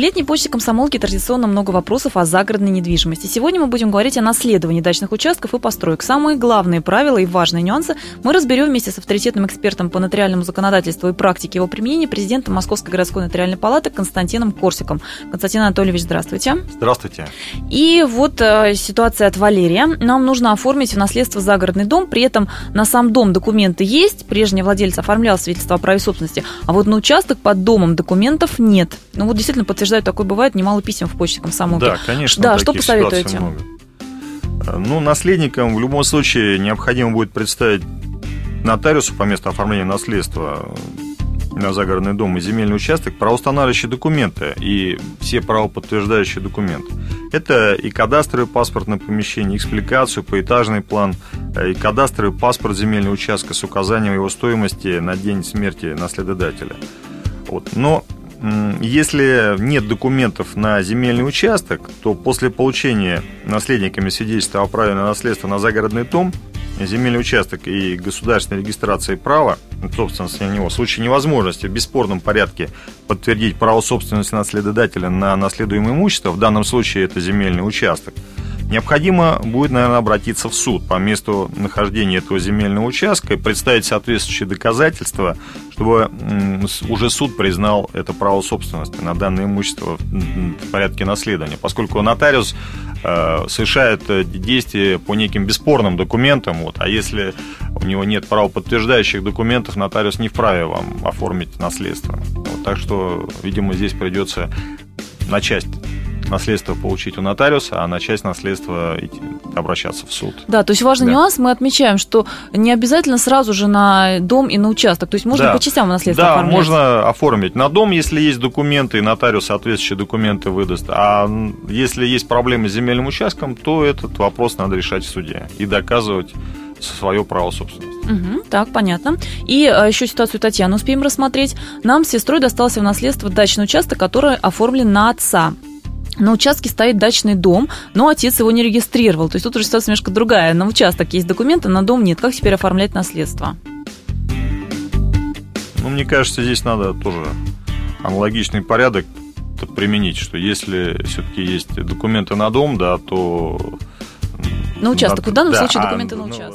Летней почте комсомолки традиционно много вопросов о загородной недвижимости. Сегодня мы будем говорить о наследовании дачных участков и построек. Самые главные правила и важные нюансы мы разберем вместе с авторитетным экспертом по нотариальному законодательству и практике его применения, президентом Московской городской нотариальной палаты Константином Корсиком. Константин Анатольевич, здравствуйте. Здравствуйте. И вот э, ситуация от Валерия. Нам нужно оформить в наследство загородный дом, при этом на сам дом документы есть, прежний владелец оформлял свидетельство о праве собственности, а вот на участок под домом документов нет. Ну вот действительно подтверждаю, такое бывает, немало писем в почте комсомолки. Да, конечно. Да, что посоветуете? Много. Ну, наследникам в любом случае необходимо будет представить нотариусу по месту оформления наследства на загородный дом и земельный участок правоустанавливающие документы и все правоподтверждающие документы. Это и кадастровый паспорт на помещение, экспликацию, поэтажный план, и кадастровый паспорт земельного участка с указанием его стоимости на день смерти наследодателя. Вот. Но если нет документов на земельный участок, то после получения наследниками свидетельства о праве на наследство на загородный дом, земельный участок и государственной регистрации права, собственности на него, в случае невозможности в бесспорном порядке подтвердить право собственности наследодателя на наследуемое имущество, в данном случае это земельный участок, необходимо будет, наверное, обратиться в суд по месту нахождения этого земельного участка и представить соответствующие доказательства, чтобы уже суд признал это право собственности на данное имущество в порядке наследования, поскольку нотариус э, совершает действия по неким бесспорным документам, вот, а если у него нет правоподтверждающих документов, нотариус не вправе вам оформить наследство. Вот, так что, видимо, здесь придется на часть наследство получить у нотариуса, а на часть наследства обращаться в суд. Да, то есть важный да. нюанс, мы отмечаем, что не обязательно сразу же на дом и на участок, то есть можно да. по частям наследство да, оформлять. Да, можно оформить на дом, если есть документы, и нотариус соответствующие документы выдаст, а если есть проблемы с земельным участком, то этот вопрос надо решать в суде и доказывать свое право собственности. Угу, так, понятно. И а, еще ситуацию Татьяны успеем рассмотреть. Нам с сестрой достался в наследство дачный участок, который оформлен на отца на участке стоит дачный дом, но отец его не регистрировал. То есть тут уже ситуация немножко другая. На участок есть документы, на дом нет. Как теперь оформлять наследство? Ну, мне кажется, здесь надо тоже аналогичный порядок применить, что если все-таки есть документы на дом, да, то на участок. В данном да, случае документы а, на ну, участок.